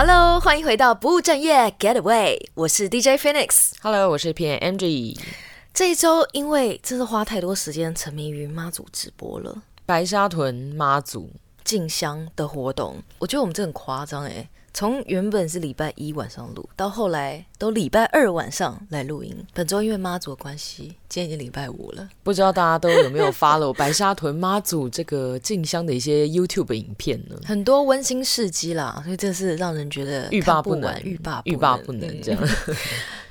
Hello，欢迎回到不务正业 Getaway，我是 DJ Phoenix。Hello，我是 PMG。这一周因为真的花太多时间沉迷于妈祖直播了，白沙屯妈祖进香的活动，我觉得我们这很夸张哎。从原本是礼拜一晚上录，到后来都礼拜二晚上来录音。本周因为妈祖的关系，今天已经礼拜五了。不知道大家都有没有 follow 白沙屯妈祖这个进香的一些 YouTube 影片呢？很多温馨事迹啦，所以这是让人觉得欲罢不能，欲罢欲罢不能这样。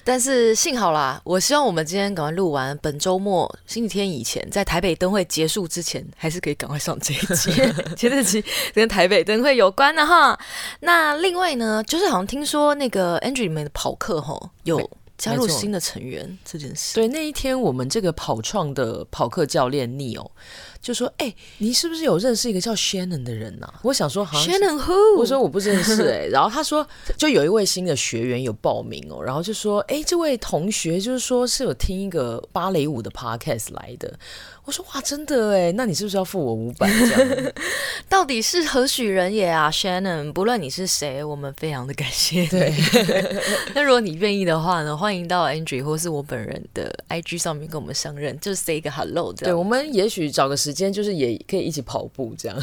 但是幸好啦，我希望我们今天赶快录完，本周末星期天以前，在台北灯会结束之前，还是可以赶快上这一集。前这集跟台北灯会有关的哈。那另外呢，就是好像听说那个 Andrew 里面的跑客吼有加入新的成员这件事。对，那一天我们这个跑创的跑客教练 Neil。就说：“哎、欸，你是不是有认识一个叫 Shannon 的人呐、啊？”我想说：“好像 Shannon who？” 我说：“我不认识。”哎，然后他说：“就有一位新的学员有报名哦，然后就说：‘哎、欸，这位同学就是说是有听一个芭蕾舞的 podcast 来的。’我说：‘哇，真的哎，那你是不是要付我五百？’这样 到底是何许人也啊，Shannon？不论你是谁，我们非常的感谢。对，那如果你愿意的话呢，欢迎到 Andrew 或是我本人的 IG 上面跟我们相认，就是 say 一个 hello 这样。对，我们也许找个时间。”就是也可以一起跑步这样，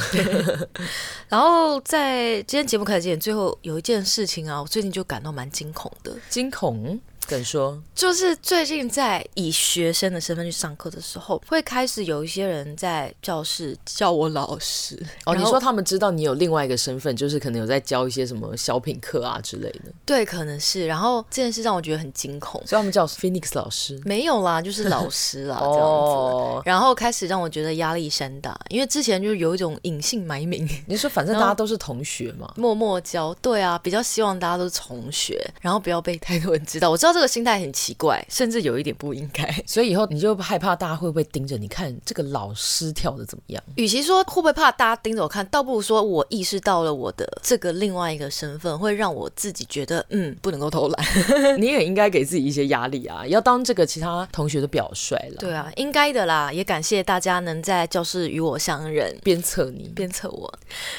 然后在今天节目开始之前，最后有一件事情啊，我最近就感到蛮惊恐的，惊恐。敢说，就是最近在以学生的身份去上课的时候，会开始有一些人在教室叫我老师。哦，你说他们知道你有另外一个身份，就是可能有在教一些什么小品课啊之类的。对，可能是。然后这件事让我觉得很惊恐，所以他们叫 Phoenix 老师？没有啦，就是老师啦，这样子。哦。然后开始让我觉得压力山大，因为之前就有一种隐姓埋名。你说反正大家都是同学嘛，默默教。对啊，比较希望大家都是同学，然后不要被太多人知道。我知道。这个心态很奇怪，甚至有一点不应该，所以以后你就害怕大家会不会盯着你看这个老师跳的怎么样？与其说会不会怕大家盯着我看，倒不如说我意识到了我的这个另外一个身份，会让我自己觉得嗯，不能够偷懒。你也应该给自己一些压力啊，要当这个其他同学的表率了。对啊，应该的啦。也感谢大家能在教室与我相认，鞭策你，鞭策我。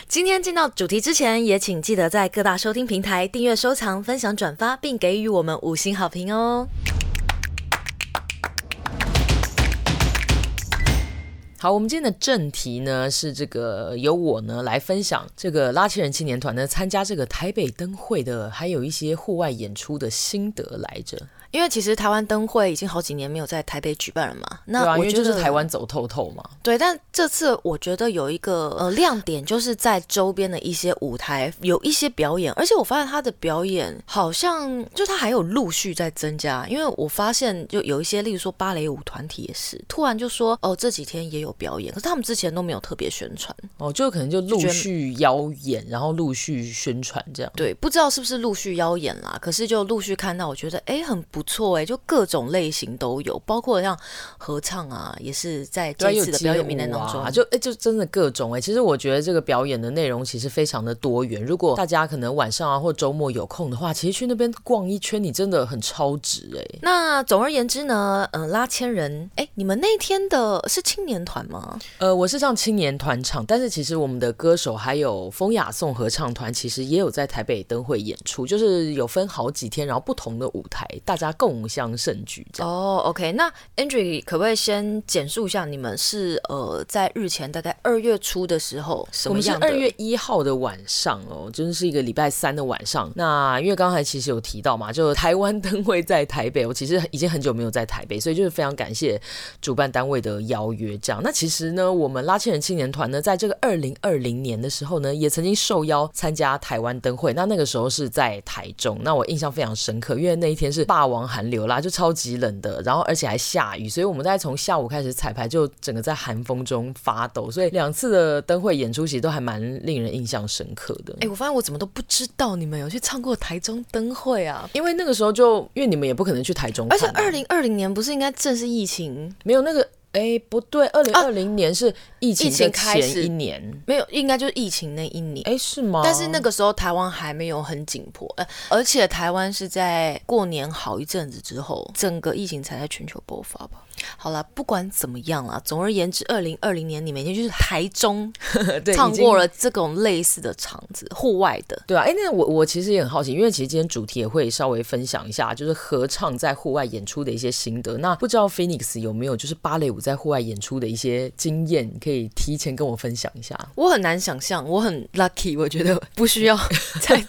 今天进到主题之前，也请记得在各大收听平台订阅、收藏、分享、转发，并给予我们五星好好评哦！好，我们今天的正题呢是这个由我呢来分享这个拉纤人青年团呢参加这个台北灯会的，还有一些户外演出的心得来着。因为其实台湾灯会已经好几年没有在台北举办了嘛，那我觉得就是台湾走透透嘛。对，但这次我觉得有一个呃亮点，就是在周边的一些舞台有一些表演，而且我发现他的表演好像就他还有陆续在增加，因为我发现就有一些，例如说芭蕾舞团体也是突然就说哦这几天也有表演，可是他们之前都没有特别宣传哦，就可能就陆续邀演，然后陆续宣传这样。对，不知道是不是陆续邀演啦，可是就陆续看到，我觉得哎很不。错哎，就各种类型都有，包括像合唱啊，也是在这次的表演名单当中。啊、就哎，就真的各种哎。其实我觉得这个表演的内容其实非常的多元。如果大家可能晚上啊或周末有空的话，其实去那边逛一圈，你真的很超值哎。那总而言之呢，嗯、呃，拉千人，哎，你们那天的是青年团吗？呃，我是上青年团唱，但是其实我们的歌手还有风雅颂合唱团，其实也有在台北灯会演出，就是有分好几天，然后不同的舞台，大家。共襄盛举哦、oh,，OK，那 Andrew 可不可以先简述一下你们是呃在日前大概二月初的时候什么样的？我们是二月一号的晚上哦，真、就是一个礼拜三的晚上。那因为刚才其实有提到嘛，就台湾灯会在台北，我其实已经很久没有在台北，所以就是非常感谢主办单位的邀约。这样，那其实呢，我们拉纤人青年团呢，在这个二零二零年的时候呢，也曾经受邀参加台湾灯会。那那个时候是在台中，那我印象非常深刻，因为那一天是霸王。寒流啦，就超级冷的，然后而且还下雨，所以我们在从下午开始彩排，就整个在寒风中发抖。所以两次的灯会演出其实都还蛮令人印象深刻的。哎，我发现我怎么都不知道你们有去唱过台中灯会啊？因为那个时候就因为你们也不可能去台中，而且二零二零年不是应该正是疫情？没有那个。哎，不对，二零二零年是疫情开始一年没有，应该就是疫情那一年。哎，是吗？但是那个时候台湾还没有很紧迫，呃，而且台湾是在过年好一阵子之后，整个疫情才在全球爆发吧。好了，不管怎么样啦，总而言之，二零二零年你每天就是台中 唱过了这种类似的场子，户外的，对啊。哎，那我我其实也很好奇，因为其实今天主题也会稍微分享一下，就是合唱在户外演出的一些心得。那不知道 Phoenix 有没有就是芭蕾舞在户外演出的一些经验，可以提前跟我分享一下？我很难想象，我很 lucky，我觉得不需要 在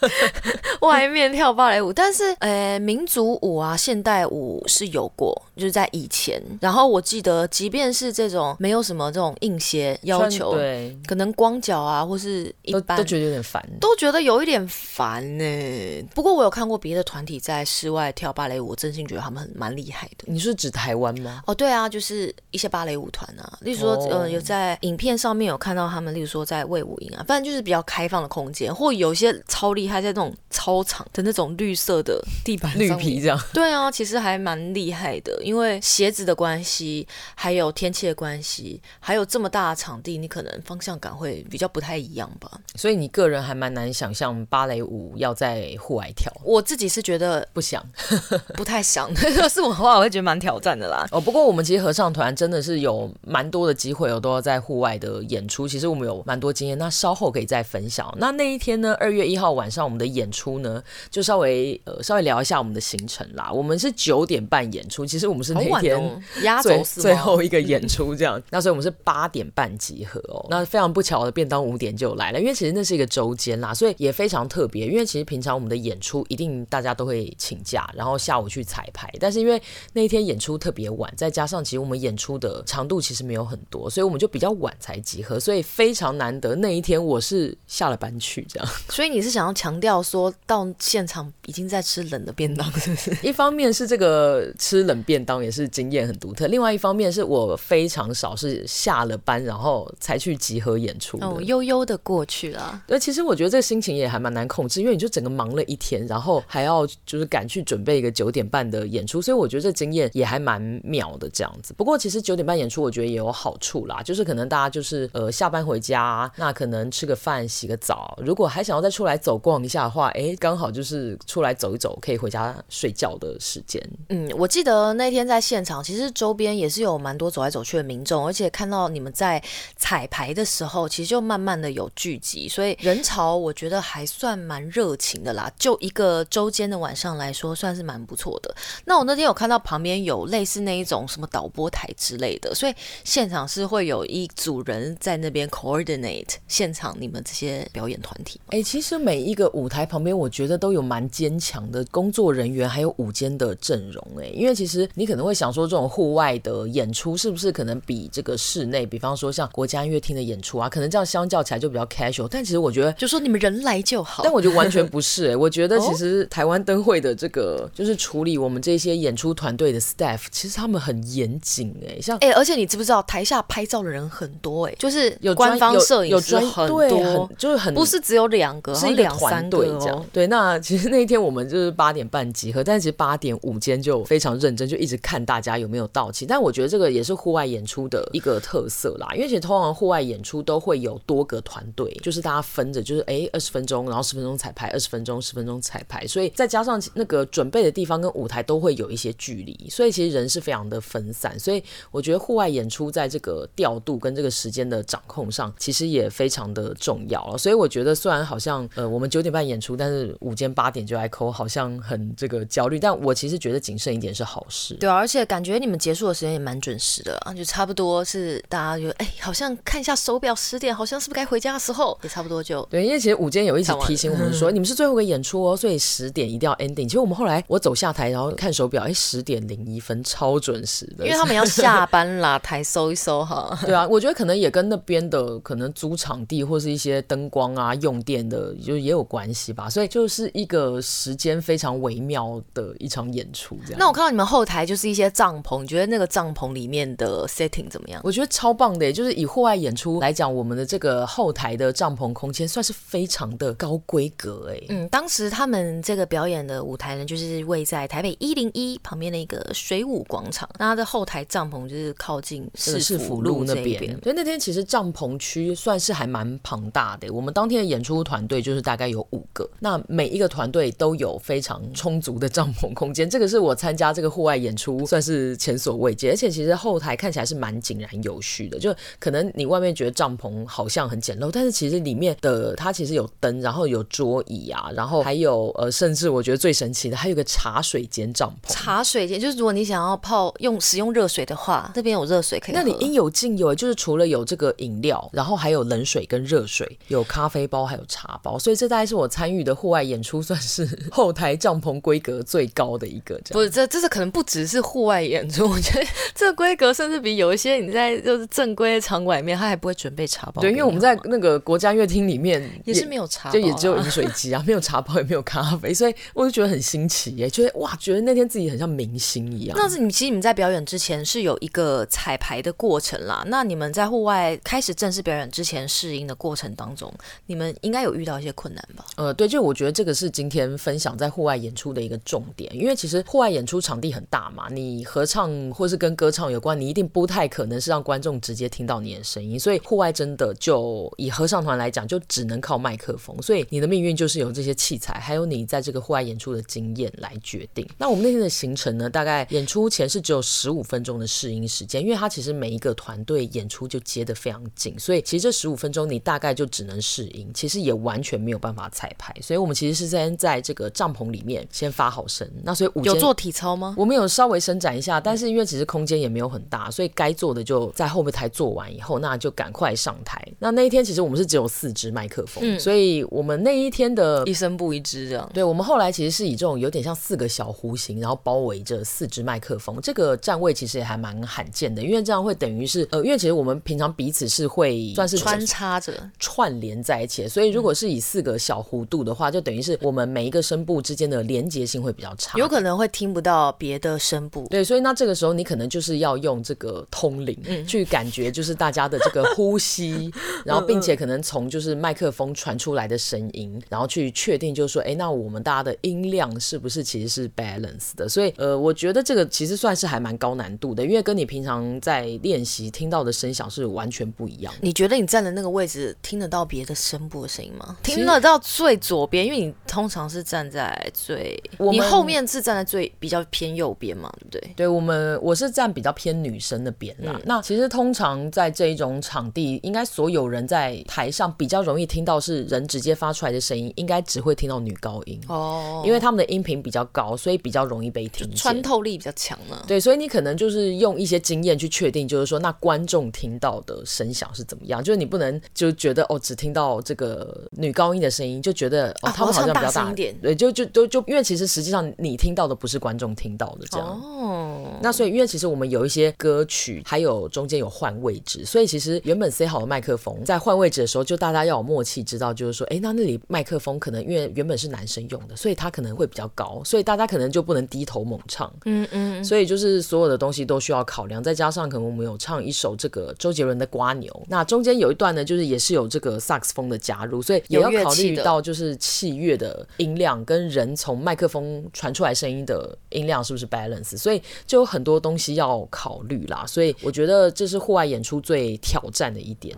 外面跳芭蕾舞，但是呃，民族舞啊，现代舞是有过，就是在以前。然后我记得，即便是这种没有什么这种硬鞋要求，对，可能光脚啊，或是一般都，都觉得有点烦，都觉得有一点烦呢。不过我有看过别的团体在室外跳芭蕾舞，我真心觉得他们很蛮厉害的。你是指台湾吗？哦，对啊，就是一些芭蕾舞团啊，例如说，哦、呃，有在影片上面有看到他们，例如说在魏武营啊，反正就是比较开放的空间，或有一些超厉害，在那种操场的那种绿色的地板上，绿皮这样。对啊，其实还蛮厉害的，因为鞋子的关系。还有天气的关系，还有这么大的场地，你可能方向感会比较不太一样吧。所以你个人还蛮难想象芭蕾舞要在户外跳。我自己是觉得不想，不太想。要是我的话，我会觉得蛮挑战的啦。哦，不过我们其实合唱团真的是有蛮多的机会我，都要在户外的演出。其实我们有蛮多经验，那稍后可以再分享。那那一天呢，二月一号晚上我们的演出呢，就稍微呃稍微聊一下我们的行程啦。我们是九点半演出，其实我们是那一天。压轴最后一个演出这样，那所以我们是八点半集合哦。那非常不巧的，便当五点就来了，因为其实那是一个周间啦，所以也非常特别。因为其实平常我们的演出一定大家都会请假，然后下午去彩排。但是因为那一天演出特别晚，再加上其实我们演出的长度其实没有很多，所以我们就比较晚才集合，所以非常难得。那一天我是下了班去这样。所以你是想要强调说到现场已经在吃冷的便当，是不是？一方面是这个吃冷便当也是经验很独特，另外一方面是我非常少是下了班然后才去集合演出的，悠悠的过去了。对，其实我觉得这个心情也还蛮难控制，因为你就整个忙了一天，然后还要就是赶去准备一个九点半的演出，所以我觉得这经验也还蛮妙的这样子。不过其实九点半演出，我觉得也有好处啦，就是可能可能大家就是呃下班回家，那可能吃个饭、洗个澡，如果还想要再出来走逛一下的话，哎，刚好就是出来走一走，可以回家睡觉的时间。嗯，我记得那天在现场，其实周边也是有蛮多走来走去的民众，而且看到你们在彩排的时候，其实就慢慢的有聚集，所以人潮我觉得还算蛮热情的啦。就一个周间的晚上来说，算是蛮不错的。那我那天有看到旁边有类似那一种什么导播台之类的，所以现场是会有一组人在那边 coordinate 现场你们这些表演团体。哎、欸，其实每一个舞台旁边，我觉得都有蛮坚强的工作人员，还有舞间的阵容。哎，因为其实你可能会想说，这种户外的演出是不是可能比这个室内，比方说像国家音乐厅的演出啊，可能这样相较起来就比较 casual。但其实我觉得，就说你们人来就好。但我觉得完全不是哎、欸，我觉得其实台湾灯会的这个就是处理我们这些演出团队的 staff，其实他们很严谨哎，像哎、欸，而且你知不知道台下拍照的人很多哎、欸，就是有官方摄影师很多，很就是很不是只有两个，是一个团队这样。对，那其实那一天我们就是八点半集合，但其实八点午间就非常认真，就一直看大家有没有到齐。但我觉得这个也是户外演出的一个特色啦，因为其实通常户外演出都会有多个团队，就是大家分着，就是哎二十分钟，然后十分钟彩排，二十分钟十分钟彩排，所以再加上那个准备的地方跟舞台都会有一些距离，所以其实人是非常的分散，所以我觉得户外演出在这个调度跟这个时间的掌控上，其实也非常的重要了。所以我觉得虽然好像呃我们九点半演出，但是午间八点就来扣，好像很这个焦虑，但我其实觉得谨慎一点是好事。对啊，而且感觉你们结束的时间也蛮准时的啊，就差不多是大家就哎，好像看一下手表十点，好像是不是该回家的时候，也差不多就对。因为其实午间有一直提醒我们说，你们是最后一个演出哦，所以十点一定要 ending。其实我们后来我走下台，然后看手表，哎，十点零一分，超准时的。因为他们要下班啦，台搜一搜哈。对啊，我觉得可能也跟那边的可能租场地或是一些灯光啊、用电的，就也有关系吧。所以就是一个时间非常微妙的一场演出这样。那我看到你们后台就是一些帐篷，你觉得那个帐篷里面的 setting 怎么样？我觉得超棒的，就是以户外演出来讲，我们的这个后台的帐篷空间算是非常的高规格哎。嗯，当时他们这个表演的舞台呢，就是位在台北一零一旁边的一个水舞广场，那它的后台帐篷就是靠近市府路那边，点。所以那天其实帐篷区算是还蛮庞大的。我们当天的演出团队就是大概有五个，那每一个团队都有非常充足的帐篷空间。这个是我参加这个户外演出算是前所未见，而且其实后台看起来是蛮井然有序的。就可能你外面觉得帐篷好像很简陋，但是其实里面的它其实有灯，然后有桌椅啊，然后还有呃，甚至我觉得最神奇的还有个茶水间帐篷。茶水间就是如果你想要泡用使用热水的话，那边有热水可以。那你应有尽有，就是除了有这个饮料，然后还有冷水跟热水，有咖啡包，还有茶包。所以这大概是我参与的户外演出，算是 后台帐篷规格最高的一个。不是，这这是可能不只是户外演出，我觉得 这个规格甚至比有一些你在就是正规的场馆里面，他还不会准备茶包。对，因为我们在那个国家乐厅里面也，也是没有茶包，就也只有饮水机啊，没有茶包，也没有咖啡，所以我就觉得很新奇耶，觉得哇，觉得那天自己很像明星一样。那是你其实你们在表演之前是有一个彩排的过程啦。那你们在户外开始正式表演之前试音的过程当中，你们应该有遇到一些困难吧？呃，对，就我觉得这个是今天分享在户外演出的一个重点，因为其实户外演出场地很大嘛，你合唱或是跟歌唱有关，你一定不太可能是让观众直接听到你的声音，所以户外真的就以合唱团来讲，就只能靠麦克风，所以你的命运就是由这些器材，还有你在这个户外演出的经验来决定。那我们那天的行程呢，大概演出前是只有十五分钟的试音时间，因为它其实每一个团队演出就接得非常紧，所以其实这十五分钟你大概就只能试音，其实也完全没有办法彩排。所以我们其实是先在这个帐篷里面先发好声。那所以有做体操吗？我们有稍微伸展一下，但是因为其实空间也没有很大，所以该做的就在后面台做完以后，那就赶快上台。那那一天其实我们是只有四支麦克风，嗯，所以我们那一天的一声不一支这样。对，我们后来其实是以这种有点像四个小弧形，然后包围着四支麦克风，这个站位其实也还蛮罕见的，因为这样会等于是呃，因为其实我们平常彼此是会算是穿插着。串联在一起，所以如果是以四个小弧度的话，就等于是我们每一个声部之间的连接性会比较差，有可能会听不到别的声部。对，所以那这个时候你可能就是要用这个通灵、嗯、去感觉，就是大家的这个呼吸，然后并且可能从就是麦克风传出来的声音，然后去确定就是说，哎，那我们大家的音量是不是其实是 balance 的？所以呃，我觉得这个其实算是还蛮高难度的，因为跟你平常在练习听到的声响是完全不一样。你觉得你站的那个位置听得到别的声部的声音吗？听得到最左边，因为你通常是站在最，你后面是站在最比较偏右边嘛，对不对？对，我们我是站比较偏女生那边啦。嗯、那其实通常在这一种场地，应该所有人在台上比较容易听到是人直接发出来的声音，应该只会听到女高音哦，因为他们的音频比较高，所以比较容易被听，穿透力比较强呢。对，所以你可能就是用一些经验去确定，就是说那观众听到的声响是怎么样，就是你不能就觉得哦，只听到这个女高音的声音，就觉得哦，他们好像比较大，大一点，对，就就都就，就因为其实实际上你听到的不是观众听到的这样。哦。那所以因为其实我们有一些歌曲，还有中间有换位置，所以其实原本塞好的麦克风在换位置的时候，就大家要有默契，知道就是说，哎，那那里麦克风可能因为原本是男生用的，所以他可能会比较高，所以大家可能就不能低头猛唱，嗯嗯，所以就是所有的东西都需要考量，再加上可能我们有唱一首这个周杰伦的《瓜牛》，那中间有一段呢，就是也是有这个萨克斯风的加入，所以也要考虑到就是器乐的音量跟人从麦克风传出来声音的音量是不是 balance，所以就有很多东西要考虑啦，所以我觉得这是户外演出最挑战的一点。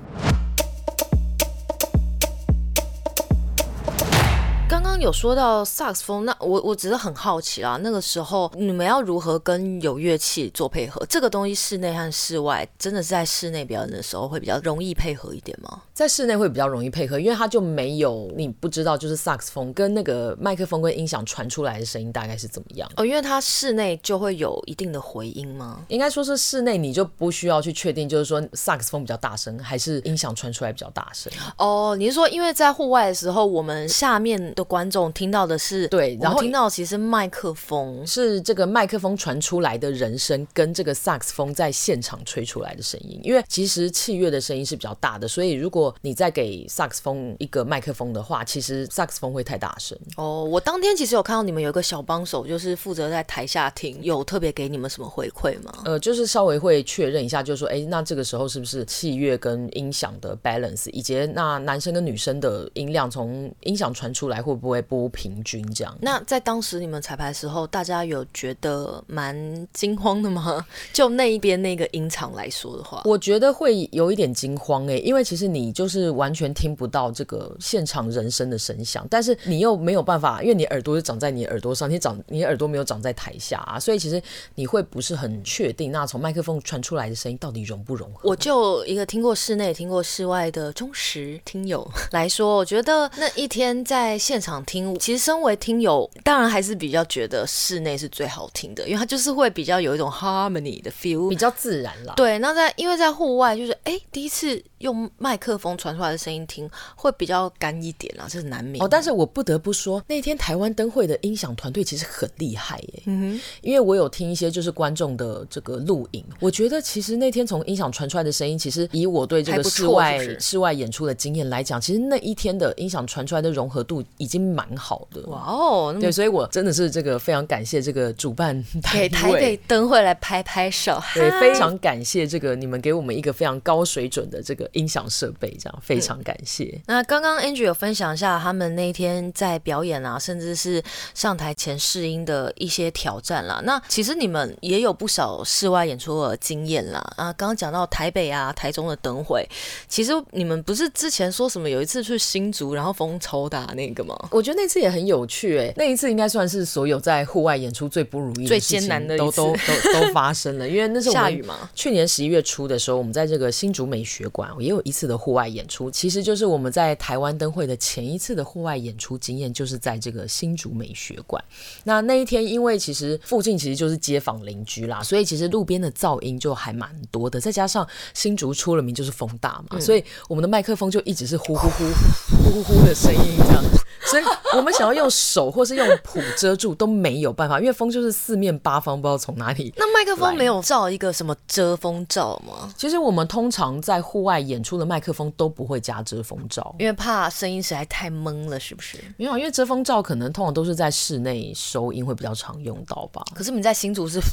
有说到萨克斯风，那我我只是很好奇啦。那个时候你们要如何跟有乐器做配合？这个东西室内和室外，真的是在室内表演的时候会比较容易配合一点吗？在室内会比较容易配合，因为它就没有你不知道，就是萨克斯风跟那个麦克风跟音响传出来的声音大概是怎么样哦。因为它室内就会有一定的回音吗？应该说是室内你就不需要去确定，就是说萨克斯风比较大声还是音响传出来比较大声哦。你是说因为在户外的时候，我们下面的观众听到的是对，然后听到其实麦克风是这个麦克风传出来的人声跟这个萨克斯风在现场吹出来的声音，因为其实器乐的声音是比较大的，所以如果果你再给萨克斯风一个麦克风的话，其实萨克斯风会太大声。哦，我当天其实有看到你们有一个小帮手，就是负责在台下听，有特别给你们什么回馈吗？呃，就是稍微会确认一下，就是说，哎，那这个时候是不是器乐跟音响的 balance，以及那男生跟女生的音量从音响传出来会不会不平均这样？那在当时你们彩排的时候，大家有觉得蛮惊慌的吗？就那一边那个音场来说的话，我觉得会有一点惊慌哎，因为其实你就是完全听不到这个现场人声的声响，但是你又没有办法，因为你耳朵是长在你耳朵上，你长你耳朵没有长在台下啊，所以其实你会不是很确定，那从麦克风传出来的声音到底融不融合？我就一个听过室内、听过室外的忠实听友来说，我觉得那一天在现场听，其实身为听友，当然还是比较觉得室内是最好听的，因为它就是会比较有一种 harmony 的 feel，比较自然啦。对，那在因为在户外就是哎，第一次用麦克风传出来的声音听会比较干一点啦，这是难免。哦，但是我不得不说，那天台湾灯会的音响团队其实很厉害耶。嗯哼，因为我有听一些就是观众的这个录影，我觉得其实那天从音响传出来的声音，其实以我对这个室外室外演出的经验来讲，其实那一天的音响传出来的融合度已经蛮好的。哇哦，对，所以我真的是这个非常感谢这个主办给台北灯会来拍拍手，对，非常感谢这个你们给我们一个非常高水准的这个音响设备，这样非常感谢。嗯、那刚刚 Angie 有分享一下他们那天在表演啊，甚至是上台前试音的一些挑战啦。那其实你们也有不少室外演出的经验啦。啊，刚刚讲到台北啊、台中的灯会，其实你们不是之前说什么有一次去新竹，然后风超大那个吗？我觉得那次也很有趣诶、欸，那一次应该算是所有在户外演出最不如意、最艰难的都都都都发生了，因为那是 下雨嘛。去年十一月初的时候，我们在这个新竹美学馆也有一次的户外演出，其实就是我们在台湾灯会的前一次的户外演出经验，就是在这个新竹美学馆。那那一天，因为其实附近其实就是街坊邻居啦，所以其实路边的噪音就还蛮多的。再加上新竹出了名就是风大嘛，嗯、所以我们的麦克风就一直是呼呼呼 呼呼呼的声音这样。所以我们想要用手或是用谱遮住都没有办法，因为风就是四面八方，不知道从哪里。那麦克风没有罩一个什么遮风罩吗？其实我们通常在户外演出的麦克风都不会加遮风罩，因为怕声音实在太闷了，是不是？没有，因为遮风罩可能通常都是在室内收音会比较常用到吧。可是你在新竹是。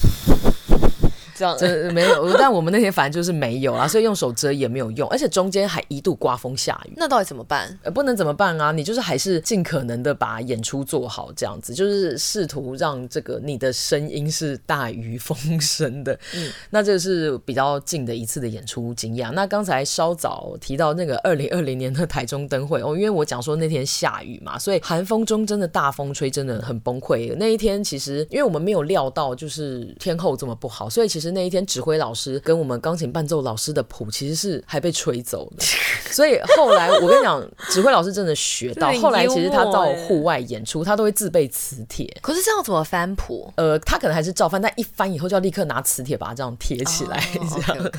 这样这没有，但我们那天反正就是没有啊，所以用手遮也没有用，而且中间还一度刮风下雨。那到底怎么办？呃，不能怎么办啊？你就是还是尽可能的把演出做好，这样子就是试图让这个你的声音是大于风声的。嗯，那这是比较近的一次的演出经验。那刚才稍早提到那个二零二零年的台中灯会哦，因为我讲说那天下雨嘛，所以寒风中真的大风吹，真的很崩溃。那一天其实因为我们没有料到就是天后这么不好，所以其实。那一天，指挥老师跟我们钢琴伴奏老师的谱其实是还被吹走的，所以后来我跟你讲，指挥老师真的学到，后来其实他到户外演出，他都会自备磁铁。可是这样怎么翻谱？呃，他可能还是照翻，但一翻以后就要立刻拿磁铁把它这样贴起来，这样。Oh.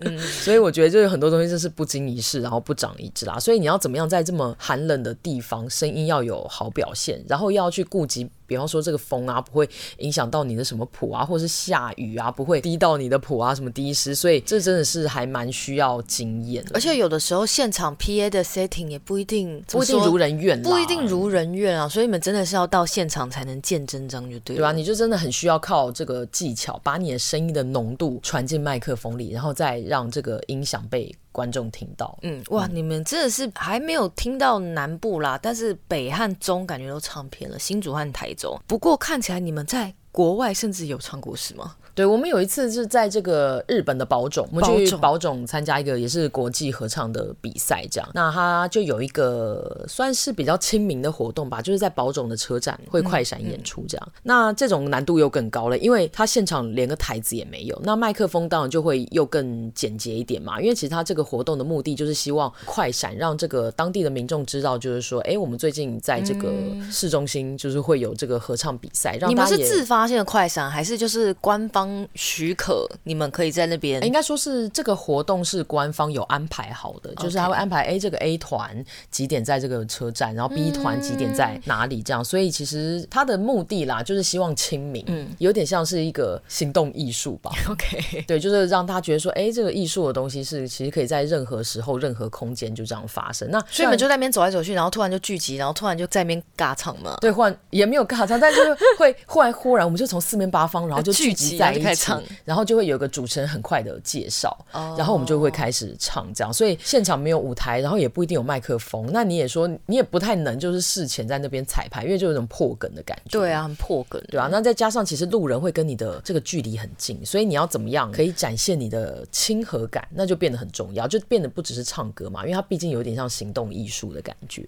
嗯，所以我觉得就是很多东西就是不经一事，然后不长一智啦。所以你要怎么样在这么寒冷的地方，声音要有好表现，然后要去顾及。比方说这个风啊，不会影响到你的什么谱啊，或是下雨啊，不会滴到你的谱啊，什么滴湿，所以这真的是还蛮需要经验。而且有的时候现场 PA 的 setting 也不一定不一定如人愿，不一定如人愿啊，所以你们真的是要到现场才能见真章，就对了。对啊，你就真的很需要靠这个技巧，把你的声音的浓度传进麦克风里，然后再让这个音响被。观众听到，嗯，哇，你们真的是还没有听到南部啦，但是北和中感觉都唱偏了，新竹和台中。不过看起来你们在国外甚至有唱过，是吗？对，我们有一次是在这个日本的宝冢，我们去宝冢参加一个也是国际合唱的比赛，这样，那他就有一个算是比较亲民的活动吧，就是在宝冢的车站会快闪演出这样。嗯嗯、那这种难度又更高了，因为他现场连个台子也没有，那麦克风当然就会又更简洁一点嘛。因为其实他这个活动的目的就是希望快闪，让这个当地的民众知道，就是说，哎，我们最近在这个市中心就是会有这个合唱比赛，让。你们是自发性的快闪，还是就是官方？方许可，你们可以在那边。应该说是这个活动是官方有安排好的，就是他会安排 A 这个 A 团几点在这个车站，然后 B 团几点在哪里这样。所以其实他的目的啦，就是希望亲民，嗯，有点像是一个行动艺术吧。OK，对，就是让他觉得说，哎，这个艺术的东西是其实可以在任何时候、任何空间就这样发生。那所以你们就在那边走来走去，然后突然就聚集，然后突然就在那边尬唱嘛。对，忽然也没有尬唱，但是会忽然忽然我们就从四面八方，然后就 聚集在一起，然后就会有个主持人很快的介绍，然后我们就会开始唱这样。所以现场没有舞台，然后也不一定有麦克风。那你也说你也不太能就是事前在那边彩排，因为就有种破梗的感觉。对啊，很破梗，对啊。那再加上其实路人会跟你的这个距离很近，所以你要怎么样可以展现你的亲和感，那就变得很重要，就变得不只是唱歌嘛，因为它毕竟有点像行动艺术的感觉。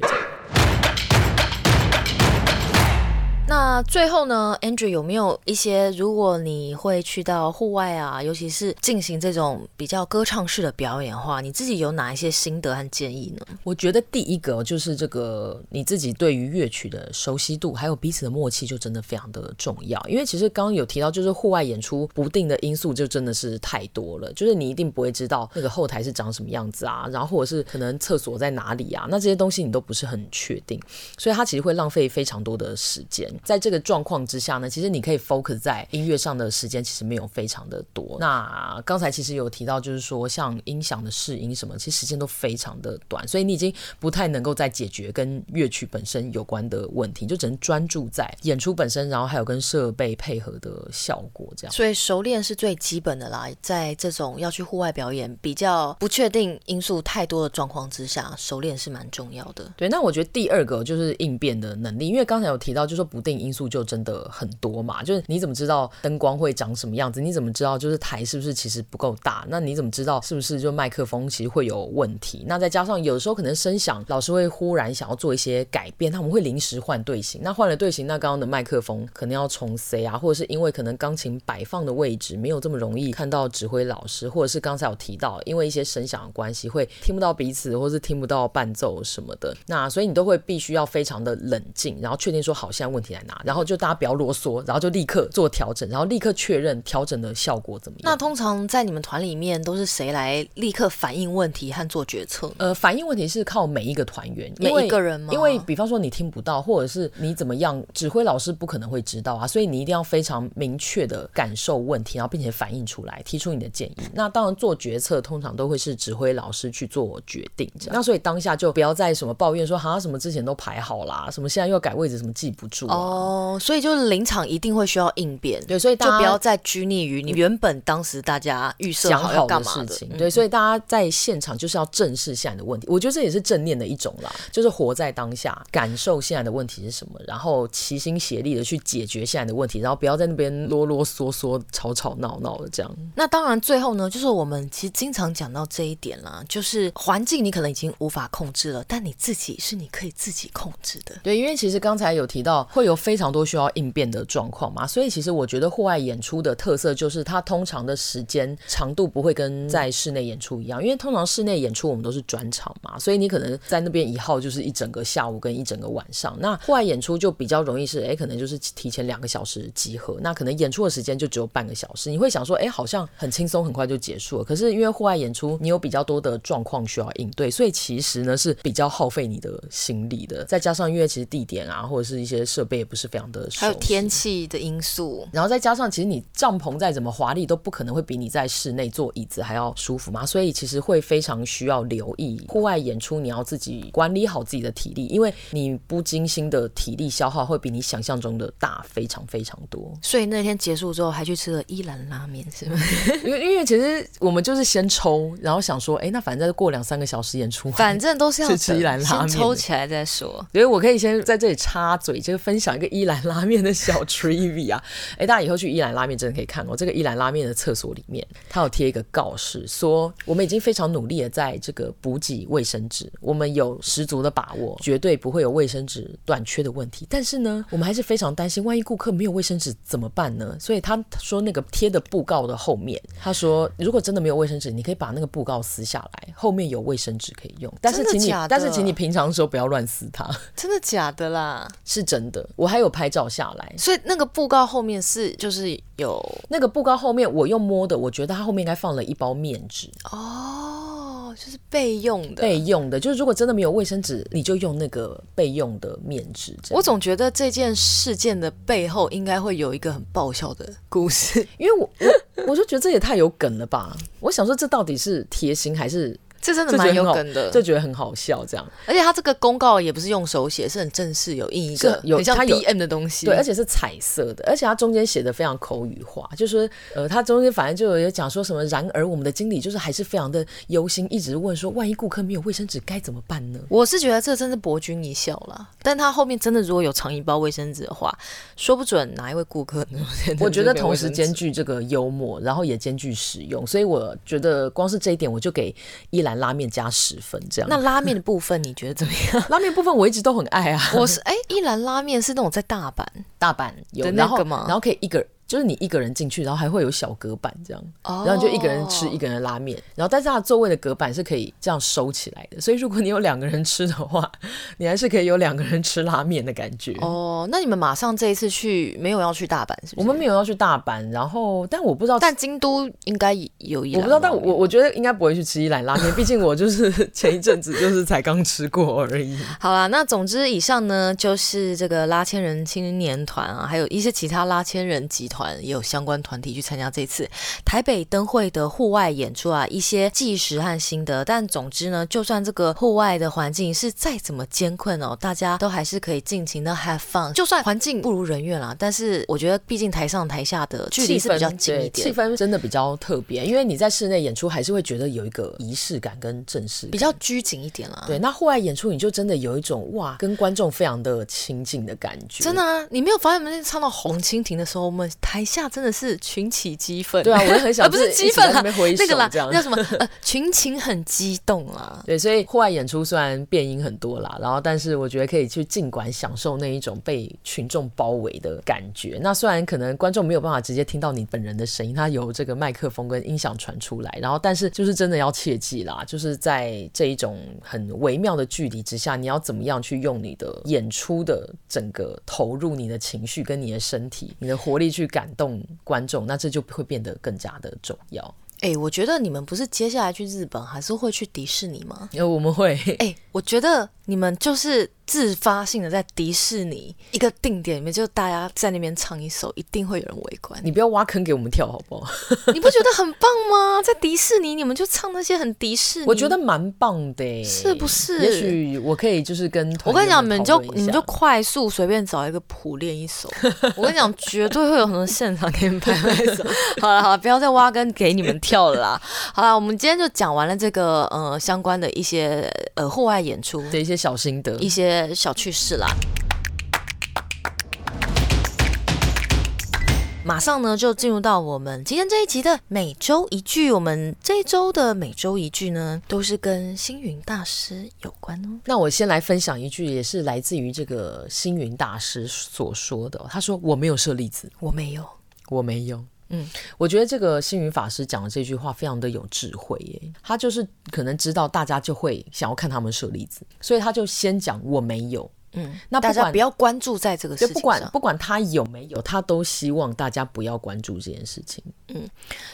那最后呢，Andrew 有没有一些，如果你会去到户外啊，尤其是进行这种比较歌唱式的表演的话，你自己有哪一些心得和建议呢？我觉得第一个就是这个你自己对于乐曲的熟悉度，还有彼此的默契，就真的非常的重要。因为其实刚刚有提到，就是户外演出不定的因素就真的是太多了，就是你一定不会知道那个后台是长什么样子啊，然后或者是可能厕所在哪里啊，那这些东西你都不是很确定，所以它其实会浪费非常多的时间。在这个状况之下呢，其实你可以 focus 在音乐上的时间其实没有非常的多。那刚才其实有提到，就是说像音响的试音什么，其实时间都非常的短，所以你已经不太能够再解决跟乐曲本身有关的问题，就只能专注在演出本身，然后还有跟设备配合的效果这样。所以熟练是最基本的啦，在这种要去户外表演比较不确定因素太多的状况之下，熟练是蛮重要的。对，那我觉得第二个就是应变的能力，因为刚才有提到，就是说不定因素。就真的很多嘛，就是你怎么知道灯光会长什么样子？你怎么知道就是台是不是其实不够大？那你怎么知道是不是就麦克风其实会有问题？那再加上有的时候可能声响老师会忽然想要做一些改变，他们会临时换队形。那换了队形，那刚刚的麦克风可能要重塞啊，或者是因为可能钢琴摆放的位置没有这么容易看到指挥老师，或者是刚才有提到因为一些声响的关系会听不到彼此，或是听不到伴奏什么的。那所以你都会必须要非常的冷静，然后确定说好现在问题在哪，然后。就大家不要啰嗦，然后就立刻做调整，然后立刻确认调整的效果怎么样。那通常在你们团里面都是谁来立刻反映问题和做决策？呃，反映问题是靠每一个团员，每一个人吗？因为比方说你听不到，或者是你怎么样，指挥老师不可能会知道啊，所以你一定要非常明确的感受问题，然后并且反映出来，提出你的建议。那当然做决策通常都会是指挥老师去做决定，这样。那所以当下就不要再什么抱怨说好像什么之前都排好啦，什么现在又改位置，什么记不住啊。哦，所以就是临场一定会需要应变，对，所以大家就不要再拘泥于你原本当时大家预设好要干嘛的事情。对，所以大家在现场就是要正视现在的问题。我觉得这也是正念的一种啦，就是活在当下，感受现在的问题是什么，然后齐心协力的去解决现在的问题，然后不要在那边啰啰嗦嗦、吵吵闹闹的这样。那当然，最后呢，就是我们其实经常讲到这一点啦，就是环境你可能已经无法控制了，但你自己是你可以自己控制的。对，因为其实刚才有提到会有非常多需要应变的。状况嘛，所以其实我觉得户外演出的特色就是它通常的时间长度不会跟在室内演出一样，因为通常室内演出我们都是转场嘛，所以你可能在那边一耗就是一整个下午跟一整个晚上。那户外演出就比较容易是，哎，可能就是提前两个小时集合，那可能演出的时间就只有半个小时。你会想说，哎，好像很轻松，很快就结束了。可是因为户外演出，你有比较多的状况需要应对，所以其实呢是比较耗费你的心力的。再加上因为其实地点啊或者是一些设备不是非常的还有天。气的因素，然后再加上，其实你帐篷再怎么华丽，都不可能会比你在室内坐椅子还要舒服嘛。所以其实会非常需要留意户外演出，你要自己管理好自己的体力，因为你不精心的体力消耗会比你想象中的大非常非常多。所以那天结束之后，还去吃了伊兰拉面，是吗？因为因为其实我们就是先抽，然后想说，哎，那反正再过两三个小时演出，反正都是要吃伊兰拉面，抽起来再说。所以我可以先在这里插嘴，就是分享一个伊兰拉面的小。Trivia，哎，大家以后去伊兰拉面真的可以看哦。这个伊兰拉面的厕所里面，它有贴一个告示，说我们已经非常努力的在这个补给卫生纸，我们有十足的把握，绝对不会有卫生纸短缺的问题。但是呢，我们还是非常担心，万一顾客没有卫生纸怎么办呢？所以他说那个贴的布告的后面，他说如果真的没有卫生纸，你可以把那个布告撕下来，后面有卫生纸可以用。但是请你，但是请你平常的时候不要乱撕它。真的假的啦？是真的。我还有。有拍照下来。所以那个布告后面是就是有那个布告后面，我用摸的，我觉得它后面应该放了一包面纸。哦，就是备用的，备用的，就是如果真的没有卫生纸，你就用那个备用的面纸。我总觉得这件事件的背后应该会有一个很爆笑的故事，因为我我 我就觉得这也太有梗了吧！我想说，这到底是贴心还是？这真的蛮有梗的，就觉得很好笑，这样。而且他这个公告也不是用手写，是很正式，有印一个有像 DM 的东西。对，而且是彩色的，而且他中间写的非常口语化，就是呃，他中间反正就有讲说什么。然而，我们的经理就是还是非常的忧心，一直问说，万一顾客没有卫生纸该怎么办呢？我是觉得这真是博君一笑了。但他后面真的如果有藏一包卫生纸的话，说不准哪一位顾客。我觉得同时兼具这个幽默，然后也兼具实用，所以我觉得光是这一点，我就给一兰拉面加十分这样。那拉面的部分你觉得怎么样？拉面部分我一直都很爱啊。我是哎，一兰拉面是那种在大阪，大阪有那个吗？然后可以一个。就是你一个人进去，然后还会有小隔板这样，oh. 然后就一个人吃一个人的拉面，然后但是它的座位的隔板是可以这样收起来的，所以如果你有两个人吃的话，你还是可以有两个人吃拉面的感觉。哦，oh, 那你们马上这一次去没有要去大阪是不是？我们没有要去大阪，然后但我不知道，但京都应该有一，我不知道，但我我觉得应该不会去吃一兰拉面，毕竟我就是前一阵子就是才刚吃过而已。好啦，那总之以上呢就是这个拉千人青年团啊，还有一些其他拉千人集团也有相关。团体去参加这次台北灯会的户外演出啊，一些纪实和心得。但总之呢，就算这个户外的环境是再怎么艰困哦，大家都还是可以尽情的 have fun。就算环境不如人愿啦，但是我觉得毕竟台上台下的距离是比较近一点，气氛真的比较特别。因为你在室内演出还是会觉得有一个仪式感跟正式，比较拘谨一点啦。对，那户外演出你就真的有一种哇，跟观众非常的亲近的感觉。真的啊，你没有发现我们那唱到红蜻蜓的时候，我们台下真的是。群起激愤，对啊，我也很 想，不是激愤啊，那个啦，叫什么？呃，群情很激动啊。对，所以户外演出虽然变音很多啦，然后但是我觉得可以去尽管享受那一种被群众包围的感觉。那虽然可能观众没有办法直接听到你本人的声音，它由这个麦克风跟音响传出来，然后但是就是真的要切记啦，就是在这一种很微妙的距离之下，你要怎么样去用你的演出的整个投入你的情绪跟你的身体、你的活力去感动观观众，那这就会变得更加的重要。哎、欸，我觉得你们不是接下来去日本，还是会去迪士尼吗？因为我们会。哎、欸，我觉得你们就是。自发性的在迪士尼一个定点里面，就大家在那边唱一首，一定会有人围观。你不要挖坑给我们跳好不好？你不觉得很棒吗？在迪士尼，你们就唱那些很迪士尼，我觉得蛮棒的，是不是？也许我可以就是跟我跟你讲，你们就你们就快速随便找一个谱练一首。我跟你讲，绝对会有很多现场给你们拍那首。好了好了，不要再挖坑给你们跳了啦。好了，我们今天就讲完了这个呃相关的一些呃户外演出的一些小心得，一些。小趣事啦，马上呢就进入到我们今天这一集的每周一句。我们这一周的每周一句呢，都是跟星云大师有关哦。那我先来分享一句，也是来自于这个星云大师所说的。他说：“我没有舍利子，我没有，我没有。”嗯，我觉得这个星云法师讲的这句话非常的有智慧耶。他就是可能知道大家就会想要看他们舍利子，所以他就先讲我没有。嗯，那大家不要关注在这个事情上，不管不管他有没有，他都希望大家不要关注这件事情。嗯，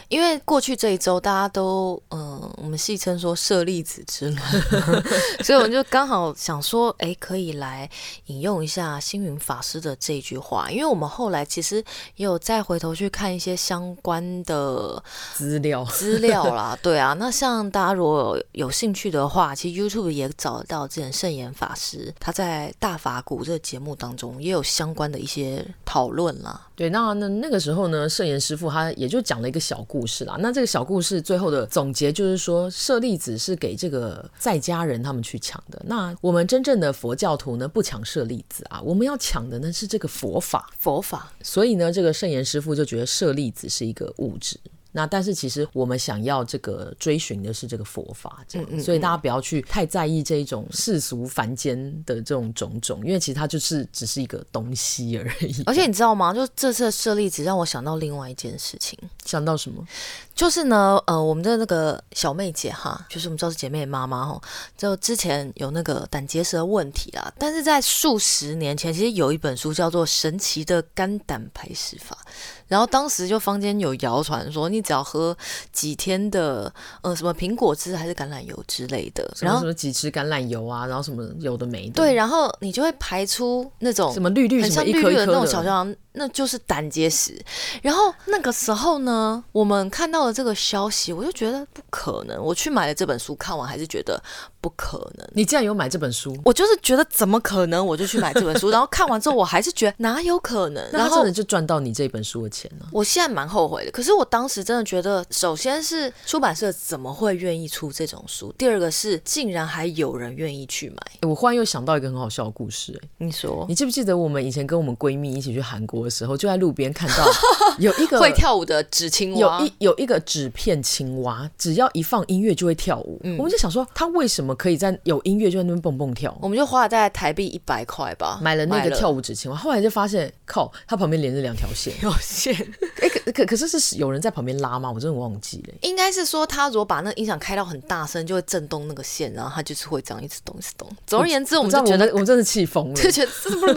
因为过去这一周大家都嗯、呃，我们戏称说舍利子之乱，所以我们就刚好想说，哎，可以来引用一下星云法师的这一句话，因为我们后来其实也有再回头去看一些相关的资料资料啦。对啊，那像大家如果有兴趣的话，其实 YouTube 也找得到之前圣严法师他在大法鼓这个节目当中也有相关的一些讨论啦。对，那那那个时候呢，圣严师傅他也就讲了一个小故事啦。那这个小故事最后的总结就是说，舍利子是给这个在家人他们去抢的。那我们真正的佛教徒呢，不抢舍利子啊，我们要抢的呢是这个佛法。佛法。所以呢，这个圣严师傅就觉得舍利子是一个物质。那但是其实我们想要这个追寻的是这个佛法，这样，嗯嗯嗯，所以大家不要去太在意这一种世俗凡间的这种种种，因为其实它就是只是一个东西而已。而且你知道吗？就这次的舍利子让我想到另外一件事情，想到什么？就是呢，呃，我们的那个小妹姐哈，就是我们知道是姐妹妈妈哈，就之前有那个胆结石的问题啊，但是在数十年前，其实有一本书叫做《神奇的肝胆排石法》。然后当时就坊间有谣传说，你只要喝几天的呃什么苹果汁还是橄榄油之类的，然后什么几支橄榄油啊，然后什么有的没的，对，然后你就会排出那种什么绿绿很像绿绿的那种小象，那就是胆结石。然后那个时候呢，我们看到了这个消息，我就觉得不可能。我去买了这本书，看完还是觉得不可能。你竟然有买这本书？我就是觉得怎么可能，我就去买这本书。然后看完之后，我还是觉得哪有可能？然后真的就赚到你这本书的钱了。我现在蛮后悔的，可是我当时真的觉得，首先是出版社怎么会愿意出这种书？第二个是竟然还有人愿意去买。我忽然又想到一个很好笑的故事，哎，你说，你记不记得我们以前跟我们闺蜜一起去韩国的时候，就在路边看到 有一个会跳舞的纸青蛙，有一有一个纸片青蛙，只要一放音乐就会跳舞。嗯，我们就想说，他为什么可以在有音乐就在那边蹦蹦跳？我们就花了大概台币一百块吧，买了那个跳舞纸青蛙。后来就发现，靠，它旁边连着两条线，有线。哎，可可可是是有人在旁边拉吗？我真的忘记了。应该是说，他如果把那个音响开到很大声，就会震动那个线，然后他就是会这样一直动，一直动。总而言之，我们就觉得，我们真的气疯了，就觉得这是不是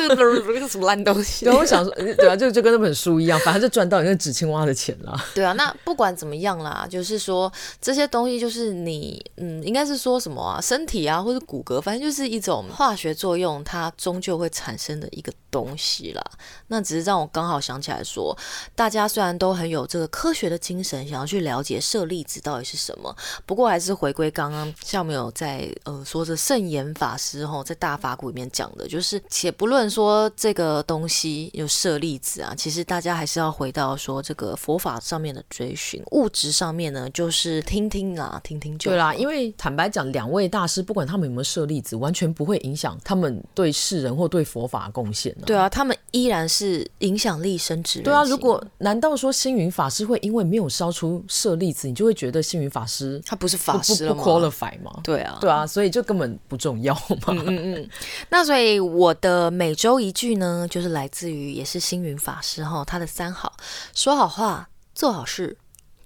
个什么烂东西？然后，我想说，对啊，就就跟那本书一样，反正就赚到你那纸青蛙的钱了。对啊，那不管怎么样啦，就是说这些东西，就是你，嗯，应该是说什么啊，身体啊，或者骨骼，反正就是一种化学作用，它终究会产生的一个东西啦。那只是让我刚好想起来说，大家虽然都很有这个科学的精神，想要去了解舍利子到底是什么，不过还是回归刚刚，像我们有在呃说着圣严法师吼，在大法鼓里面讲的，就是且不论说这个东西有舍利子啊，其实大家还是要回到说这个佛法上面的追寻，物质上面呢，就是听听啦，听听就对啦。因为坦白讲，两位大师不管他们有没有设例子，完全不会影响他们对世人或对佛法的贡献。对啊，他们依然是影响力深植。对啊，如果难道说星云法师会因为没有烧出舍利子，你就会觉得星云法师他不是法师了吗？不 qualify 吗？对啊，对啊，所以就根本不重要嘛。嗯嗯嗯。那所以我的每周一句呢，就是来自于也是星星云法师哈，他的三好：说好话，做好事。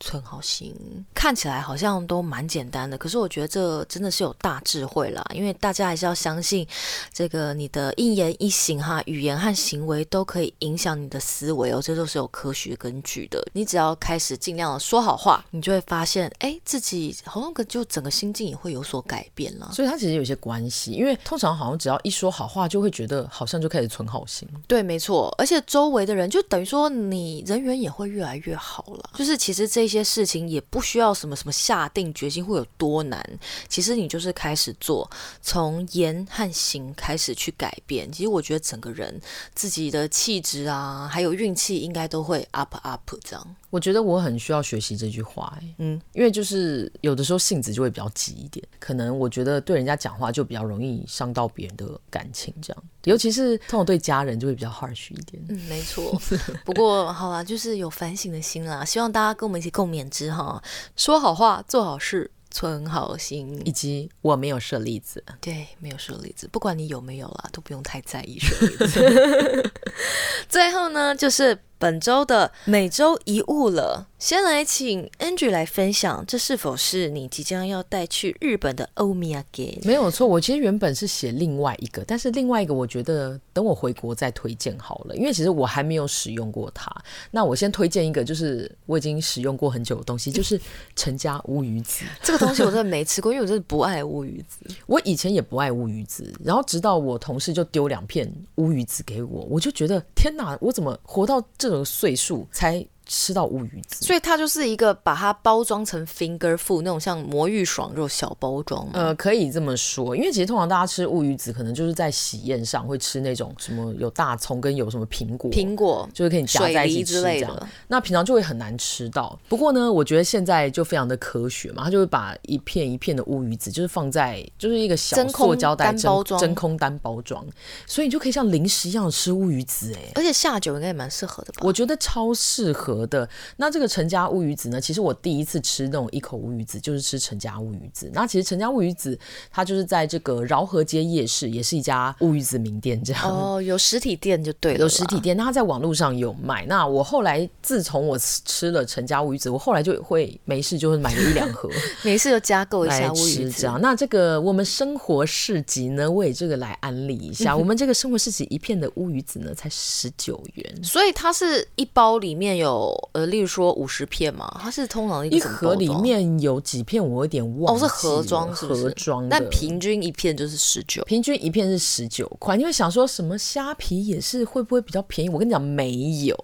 存好心，看起来好像都蛮简单的，可是我觉得这真的是有大智慧啦。因为大家还是要相信，这个你的一言一行哈，语言和行为都可以影响你的思维哦，这都是有科学根据的。你只要开始尽量的说好话，你就会发现，哎，自己好像就整个心境也会有所改变了。所以它其实有些关系，因为通常好像只要一说好话，就会觉得好像就开始存好心。对，没错，而且周围的人就等于说你人缘也会越来越好了。就是其实这。一些事情也不需要什么什么下定决心会有多难，其实你就是开始做，从言和行开始去改变。其实我觉得整个人自己的气质啊，还有运气应该都会 up up 这样。我觉得我很需要学习这句话，欸，嗯，因为就是有的时候性子就会比较急一点，可能我觉得对人家讲话就比较容易伤到别人的感情，这样，尤其是通常对家人就会比较 harsh 一点。嗯，没错。不过好啦，就是有反省的心啦，希望大家跟我们一起共勉之哈，说好话，做好事，存好心，以及我没有舍利子，对，没有舍利子，不管你有没有啦，都不用太在意舍利子。最后呢，就是。本周的每周一物了，先来请 Andrew 来分享，这是否是你即将要带去日本的欧米亚给？没有错，我其实原本是写另外一个，但是另外一个我觉得等我回国再推荐好了，因为其实我还没有使用过它。那我先推荐一个，就是我已经使用过很久的东西，就是陈家乌鱼子。这个东西我真的没吃过，因为我真的不爱乌鱼子。我以前也不爱乌鱼子，然后直到我同事就丢两片乌鱼子给我，我就觉得天哪，我怎么活到这？这个岁数才。吃到乌鱼子，所以它就是一个把它包装成 finger food 那种像魔芋爽肉小包装。呃，可以这么说，因为其实通常大家吃乌鱼子，可能就是在喜宴上会吃那种什么有大葱跟有什么苹果，苹果就是可以夹在一起吃这样。那平常就会很难吃到。不过呢，我觉得现在就非常的科学嘛，它就会把一片一片的乌鱼子，就是放在就是一个小塑胶袋真空真空单包装，所以你就可以像零食一样吃乌鱼子哎、欸。而且下酒应该也蛮适合的吧？我觉得超适合。盒的。那这个陈家乌鱼子呢，其实我第一次吃那种一口乌鱼子，就是吃陈家乌鱼子。那其实陈家乌鱼子，它就是在这个饶河街夜市，也是一家乌鱼子名店，这样。哦，有实体店就对了，有实体店。那它在网络上有卖。那我后来自从我吃了陈家乌鱼子，我后来就会没事就会买个一两盒，没事就加购一下乌鱼子。这样，那这个我们生活市集呢，为这个来安利一下，我们这个生活市集一片的乌鱼子呢，才十九元，所以它是一包里面有呃，例如说五十片嘛，它是通常一,一盒里面有几片，我有点忘。哦，是盒装，是盒装，但平均一片就是十九，平均一片是十九块。你会想说什么虾皮也是会不会比较便宜？我跟你讲，没有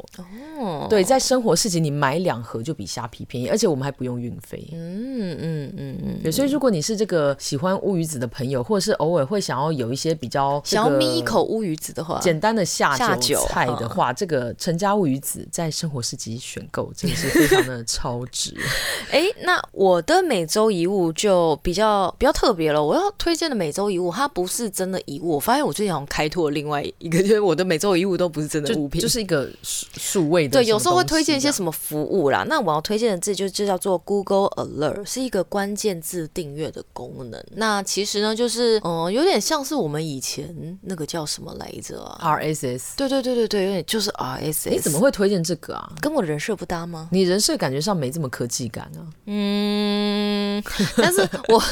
哦。对，在生活市集你买两盒就比虾皮便宜，而且我们还不用运费。嗯嗯嗯嗯。对，所以如果你是这个喜欢乌鱼子的朋友，或者是偶尔会想要有一些比较想要抿一口乌鱼子的话，简单的下酒菜的话，这个陈家乌鱼子在生活市集选购真的是非常的超值。哎，那我的每周遗物就比较比较特别了。我要推荐的每周遗物，它不是真的遗物。我发现我最近好像开拓了另外一个，就是我的每周遗物都不是真的物品，就，就是一个数数位的。对，有时候会推荐一些什么服务啦。那我要推荐的字就就叫做 Google Alert，是一个关键字订阅的功能。那其实呢，就是嗯、呃，有点像是我们以前那个叫什么来着啊？RSS。对对对对对，有点就是 RSS。你怎么会推荐这个啊？跟我人设不搭吗？你人设感觉上没这么科技感啊。嗯，但是我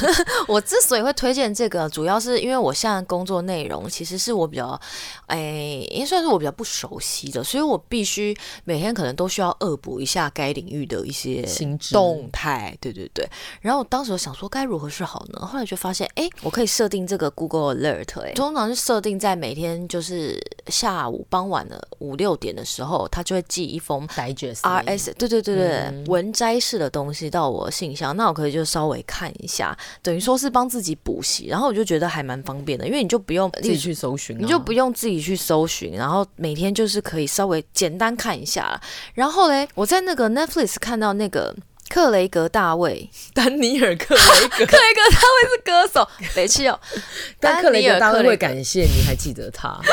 我之所以会推荐这个，主要是因为我现在工作内容其实是我比较，哎，应该算是我比较不熟悉的，所以我必须每天可能都需要恶补一下该领域的一些动态。对对对。然后我当时想说该如何是好呢？后来就发现，哎，我可以设定这个 Google Alert，哎，通常是设定在每天就是下午傍晚的五六点的时候，它就会寄一封 Digest RS，对对对对，嗯、文摘式的东西到我信箱，那我可以就稍微看一下，等于说是帮自己补习，然后我就觉得还蛮方便的，因为你就不用自己去搜寻、啊，你就不用自己去搜寻，然后每天就是可以稍微简单看一下，然后嘞，我在那个 Netflix 看到那个。克雷格大卫，丹尼尔克雷格，克雷格大卫是歌手，没气哦。但克雷格大卫会感谢你还记得他。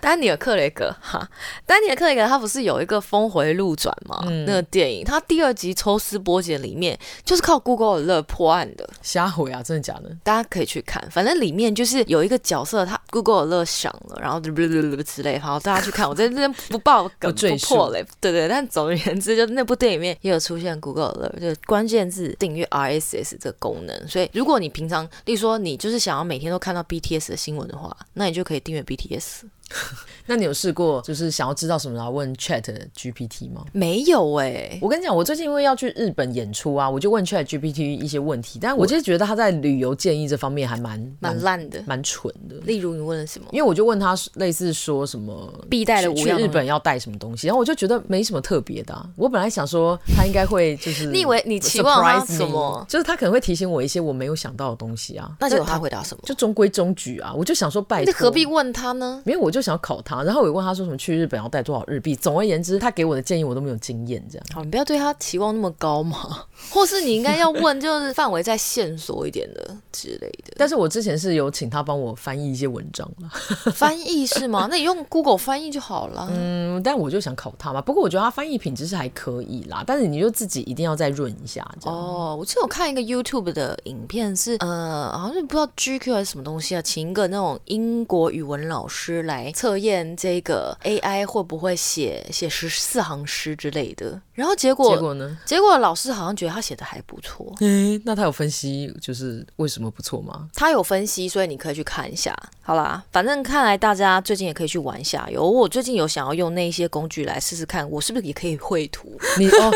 丹尼尔·克雷格哈，丹尼尔·克雷格他不是有一个峰回路转吗？嗯、那个电影，他第二集抽丝剥茧里面就是靠 Google Alert 破案的。瞎回啊，真的假的？大家可以去看，反正里面就是有一个角色，他 Google Alert 响了，然后之类，好，大家去看。我在这边不爆梗不破雷，对，对对。但总而言之，就那部电影里面也有出现 Google Alert，就关键字订阅 RSS 这个功能。所以如果你平常，例如说你就是想要每天都看到 BTS 的新闻的话，那你就可以订阅 BTS。那你有试过就是想要知道什么然后问 Chat GPT 吗？没有哎、欸，我跟你讲，我最近因为要去日本演出啊，我就问 Chat GPT 一些问题，但我就是觉得他在旅游建议这方面还蛮蛮烂的，蛮蠢的。例如你问了什么？因为我就问他类似说什么必带的，去日本要带什么东西，然后我就觉得没什么特别的、啊。我本来想说他应该会就是，你以为你期望他什么？就是他可能会提醒我一些我没有想到的东西啊。那结果他回答什么？就中规中矩啊。我就想说拜托，你何必问他呢？因为，我就想要考他，然后。我有问他说什么去日本要带多少日币？总而言之，他给我的建议我都没有经验。这样，好，你不要对他期望那么高嘛。或是你应该要问，就是范围再线索一点的之类的。但是我之前是有请他帮我翻译一些文章了。翻译是吗？那你用 Google 翻译就好了。嗯，但我就想考他嘛。不过我觉得他翻译品质是还可以啦。但是你就自己一定要再润一下。哦，我记得我看一个 YouTube 的影片是，呃，好像是不知道 GQ 还是什么东西啊，请一个那种英国语文老师来测验这。个 AI 会不会写写十四行诗之类的？然后结果结果呢？结果老师好像觉得他写的还不错。诶，那他有分析就是为什么不错吗？他有分析，所以你可以去看一下。好啦，反正看来大家最近也可以去玩一下。有我最近有想要用那一些工具来试试看，我是不是也可以绘图？你哦，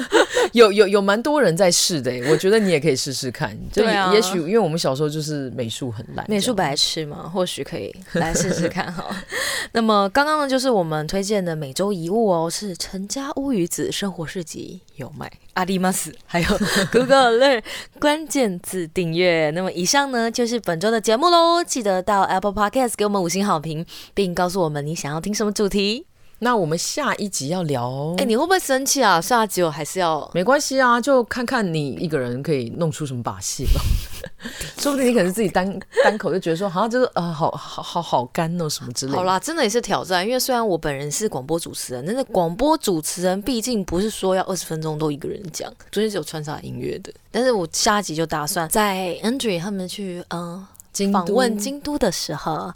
有有有蛮多人在试的，我觉得你也可以试试看。就也，啊、也许因为我们小时候就是美术很烂，美术白痴嘛，或许可以来试试看哈。那么。刚刚呢，就是我们推荐的每周一物哦，是陈家乌与子生活市集有卖阿里玛斯，还有 Google Alert 关键字订阅。那么以上呢，就是本周的节目喽。记得到 Apple Podcast 给我们五星好评，并告诉我们你想要听什么主题。那我们下一集要聊，哎、欸，你会不会生气啊？下一集我还是要，没关系啊，就看看你一个人可以弄出什么把戏吧。说不定你可能自己单单口就觉得说，好像就是呃，好好好好干哦，什么之类的。好啦，真的也是挑战，因为虽然我本人是广播主持人，但是广播主持人毕竟不是说要二十分钟都一个人讲，中间是有穿插音乐的。但是我下一集就打算在 Andre 他们去嗯。呃访问京都的时候，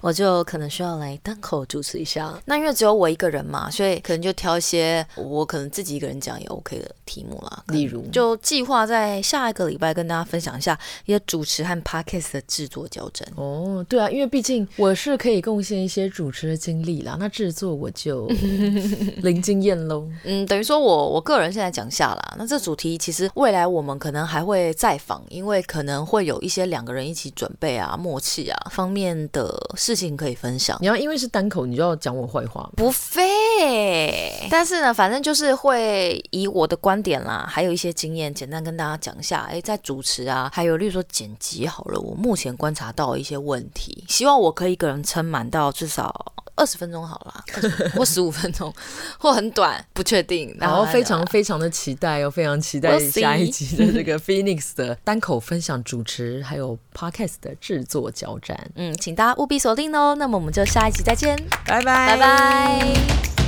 我就可能需要来单口主持一下。那因为只有我一个人嘛，所以可能就挑一些我可能自己一个人讲也 OK 的题目啦。例如，就计划在下一个礼拜跟大家分享一下一些主持和 Podcast 的制作交战。哦，对啊，因为毕竟我是可以贡献一些主持的经历啦，那制作我就 零经验喽。嗯，等于说我我个人现在讲下啦。那这主题其实未来我们可能还会再访，因为可能会有一些两个人一起准备。备啊，默契啊方面的事情可以分享。你要因为是单口，你就要讲我坏话？不费。但是呢，反正就是会以我的观点啦，还有一些经验，简单跟大家讲一下。哎，在主持啊，还有例如说剪辑好了，我目前观察到一些问题，希望我可以一个人撑满到至少。二十分钟好了，或十五分钟，或很短，不确定。然后非常非常的期待哦，非常期待下一集的这个 Phoenix 的单口分享主持，还有 Podcast 的制作交战。嗯，请大家务必锁定哦。那么我们就下一集再见，拜拜，拜拜。